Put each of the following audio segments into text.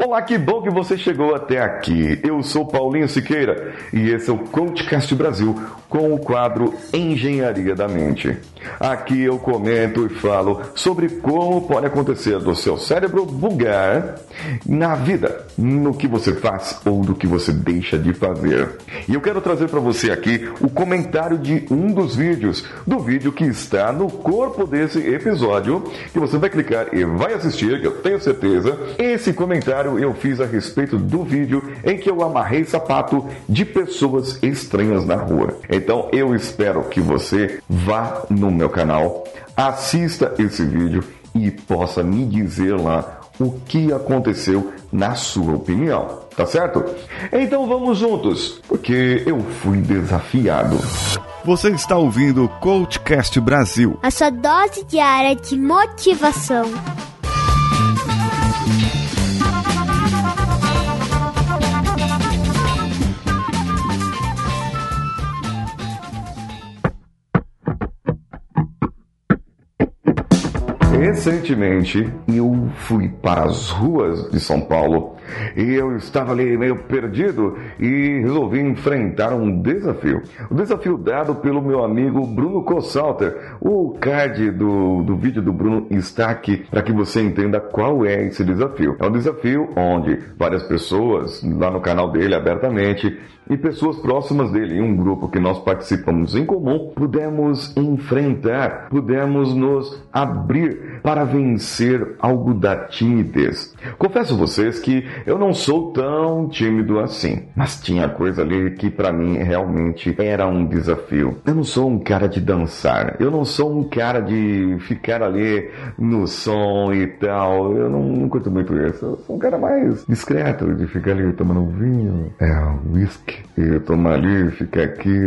Olá, que bom que você chegou até aqui. Eu sou Paulinho Siqueira e esse é o Coachcast Brasil com o quadro Engenharia da Mente. Aqui eu comento e falo sobre como pode acontecer do seu cérebro bugar na vida, no que você faz ou do que você deixa de fazer. E eu quero trazer para você aqui o comentário de um dos vídeos, do vídeo que está no corpo desse episódio, que você vai clicar e vai assistir, que eu tenho certeza. Esse comentário eu fiz a respeito do vídeo em que eu amarrei sapato de pessoas estranhas na rua. Então eu espero que você vá no meu canal, assista esse vídeo e possa me dizer lá o que aconteceu na sua opinião, tá certo? Então vamos juntos, porque eu fui desafiado. Você está ouvindo o Coachcast Brasil. A sua dose diária de motivação. Recentemente eu fui para as ruas de São Paulo e eu estava ali meio perdido e resolvi enfrentar um desafio. O desafio dado pelo meu amigo Bruno Cossalter. O card do, do vídeo do Bruno está aqui para que você entenda qual é esse desafio. É um desafio onde várias pessoas lá no canal dele abertamente e pessoas próximas dele, em um grupo que nós participamos em comum, pudemos enfrentar, pudemos nos abrir para vencer algo da timidez. Confesso a vocês que eu não sou tão tímido assim, mas tinha coisa ali que para mim realmente era um desafio. Eu não sou um cara de dançar, eu não sou um cara de ficar ali no som e tal, eu não, não curto muito isso. Eu sou um cara mais discreto, de ficar ali tomando um vinho, é, whisky, e tomar ali, ficar aqui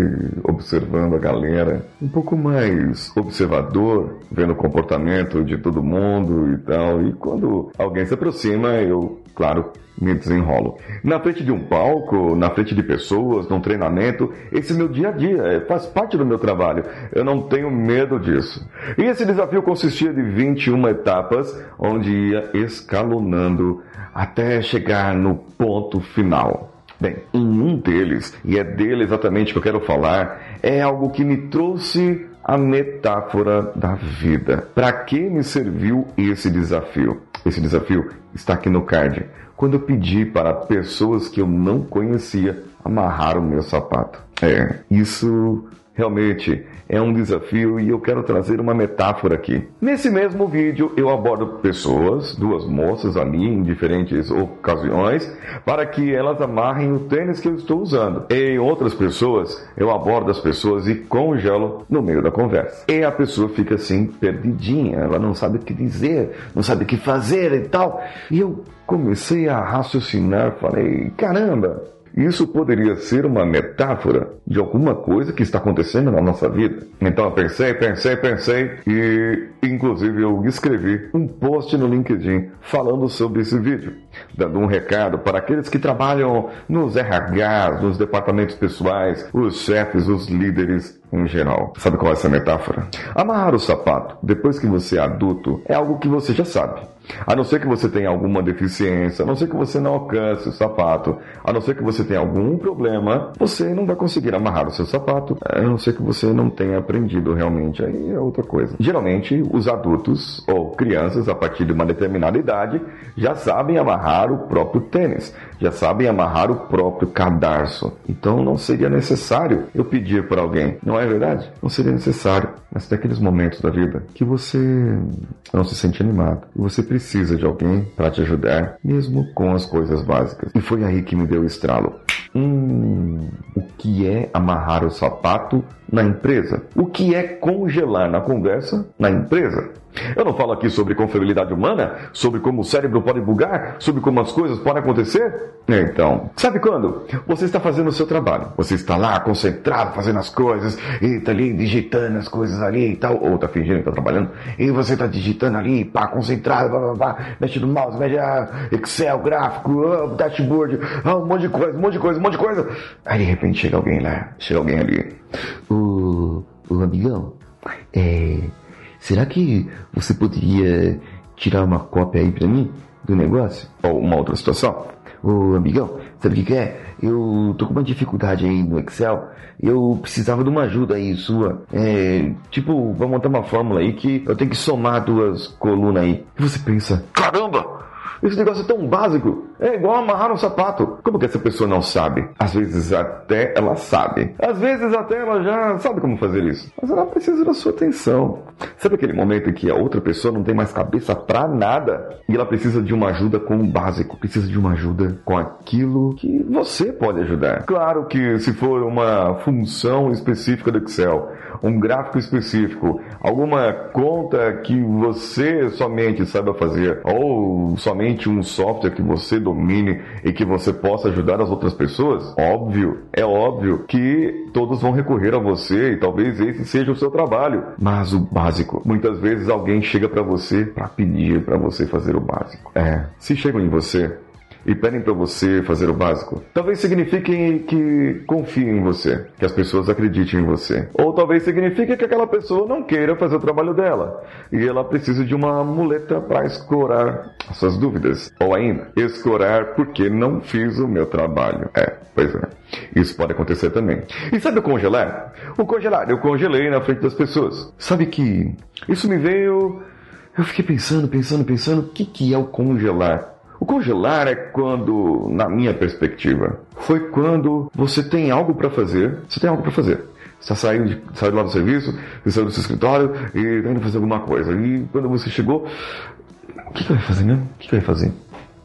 observando a galera, um pouco mais observador, vendo o comportamento de todo mundo e tal. E quando alguém se aproxima, eu, claro, me desenrolo. Na frente de um palco, na frente de pessoas, num treinamento, esse é meu dia a dia, é, faz parte do meu trabalho. Eu não tenho medo disso. E esse desafio consistia de 21 etapas, onde ia escalonando até chegar no ponto final. Bem, em um deles, e é dele exatamente que eu quero falar, é algo que me trouxe a metáfora da vida. Para que me serviu esse desafio? Esse desafio está aqui no card. Quando eu pedi para pessoas que eu não conhecia amarrar o meu sapato. É, isso realmente é um desafio e eu quero trazer uma metáfora aqui. Nesse mesmo vídeo eu abordo pessoas, duas moças ali em diferentes ocasiões, para que elas amarrem o tênis que eu estou usando. Em outras pessoas eu abordo as pessoas e congelo no meio da conversa. E a pessoa fica assim perdidinha, ela não sabe o que dizer, não sabe o que fazer e tal. E eu comecei a raciocinar, falei, caramba, isso poderia ser uma metáfora de alguma coisa que está acontecendo na nossa vida. Então eu pensei, pensei, pensei e inclusive eu escrevi um post no LinkedIn falando sobre esse vídeo, dando um recado para aqueles que trabalham nos RHs, nos departamentos pessoais, os chefes, os líderes em geral. Sabe qual é essa metáfora? Amarrar o sapato depois que você é adulto é algo que você já sabe. A não ser que você tenha alguma deficiência, a não ser que você não alcance o sapato, a não ser que você tenha algum problema, você não vai conseguir amarrar o seu sapato, a não ser que você não tenha aprendido realmente. Aí é outra coisa. Geralmente, os adultos ou crianças, a partir de uma determinada idade, já sabem amarrar o próprio tênis, já sabem amarrar o próprio cadarço. Então não seria necessário eu pedir para alguém, não é verdade? Não seria necessário. Mas tem aqueles momentos da vida que você não se sente animado e você precisa de alguém para te ajudar, mesmo com as coisas básicas. E foi aí que me deu o estralo. Hum, o que é amarrar o sapato na empresa? O que é congelar na conversa na empresa? Eu não falo aqui sobre confiabilidade humana, sobre como o cérebro pode bugar, sobre como as coisas podem acontecer. Então, sabe quando? Você está fazendo o seu trabalho. Você está lá concentrado, fazendo as coisas, e está ali digitando as coisas ali e tal, ou está fingindo que está trabalhando, e você está digitando ali, pá, concentrado, blá, blá, blá, mexe no mouse, mexe ah, Excel, gráfico, ah, dashboard, ah, um monte de coisa, um monte de coisa, um monte de coisa. Aí de repente chega alguém lá, chega alguém ali. O, o amigão, é Será que você poderia tirar uma cópia aí para mim? do negócio? Ou uma outra situação? Ô amigão, sabe o que, que é? Eu tô com uma dificuldade aí no Excel. Eu precisava de uma ajuda aí sua. É, tipo, vamos montar uma fórmula aí que eu tenho que somar duas colunas aí. E você pensa, caramba! Esse negócio é tão básico. É igual amarrar um sapato. Como que essa pessoa não sabe? Às vezes até ela sabe. Às vezes até ela já sabe como fazer isso. Mas ela precisa da sua atenção. Sabe aquele momento em que a outra pessoa não tem mais cabeça pra nada? E ela precisa de uma ajuda com o básico. Precisa de uma ajuda com aquilo que você pode ajudar. Claro que se for uma função específica do Excel, um gráfico específico, alguma conta que você somente saiba fazer, ou somente um software que você domine e que você possa ajudar as outras pessoas, óbvio, é óbvio que todos vão recorrer a você e talvez esse seja o seu trabalho. Mas o básico, muitas vezes alguém chega para você para pedir para você fazer o básico. É, se chegam em você e pedem para você fazer o básico, talvez signifique que confiem em você, que as pessoas acreditem em você. Ou talvez signifique que aquela pessoa não queira fazer o trabalho dela e ela precisa de uma muleta para escorar as suas dúvidas. Ou ainda, escorar porque não fiz o meu trabalho. É, pois é. Isso pode acontecer também. E sabe o congelar? O congelar, eu congelei na frente das pessoas. Sabe que isso me veio. Eu fiquei pensando, pensando, pensando, o que, que é o congelar? O congelar é quando, na minha perspectiva, foi quando você tem algo para fazer, você tem algo para fazer. Você está saindo, de, lá do serviço, você saiu do seu escritório e está indo fazer alguma coisa. E quando você chegou, o que, que eu ia fazer mesmo? O que, que eu ia fazer?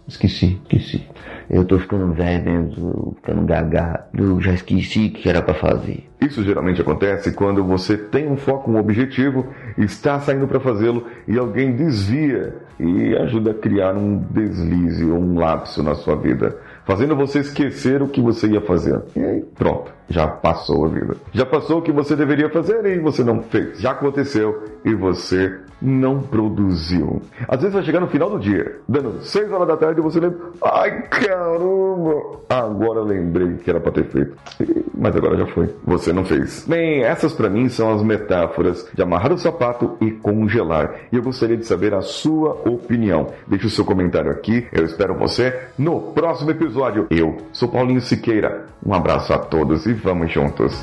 Esqueci, esqueci. Eu tô ficando velho mesmo, ficando gaga. Eu já esqueci o que era para fazer. Isso geralmente acontece quando você tem um foco, um objetivo, está saindo para fazê-lo e alguém desvia e ajuda a criar um deslize ou um lapso na sua vida, fazendo você esquecer o que você ia fazer. E aí, pronto, já passou a vida. Já passou o que você deveria fazer e você não fez. Já aconteceu e você não produziu. Às vezes vai chegar no final do dia, dando 6 horas da tarde e você lembra, ai caramba, agora lembrei que era para ter feito. Mas agora já foi. Você não fez. Bem, essas para mim são as metáforas de amarrar o sapato e congelar. E eu gostaria de saber a sua opinião. Deixe o seu comentário aqui. Eu espero você no próximo episódio. Eu sou Paulinho Siqueira. Um abraço a todos e vamos juntos.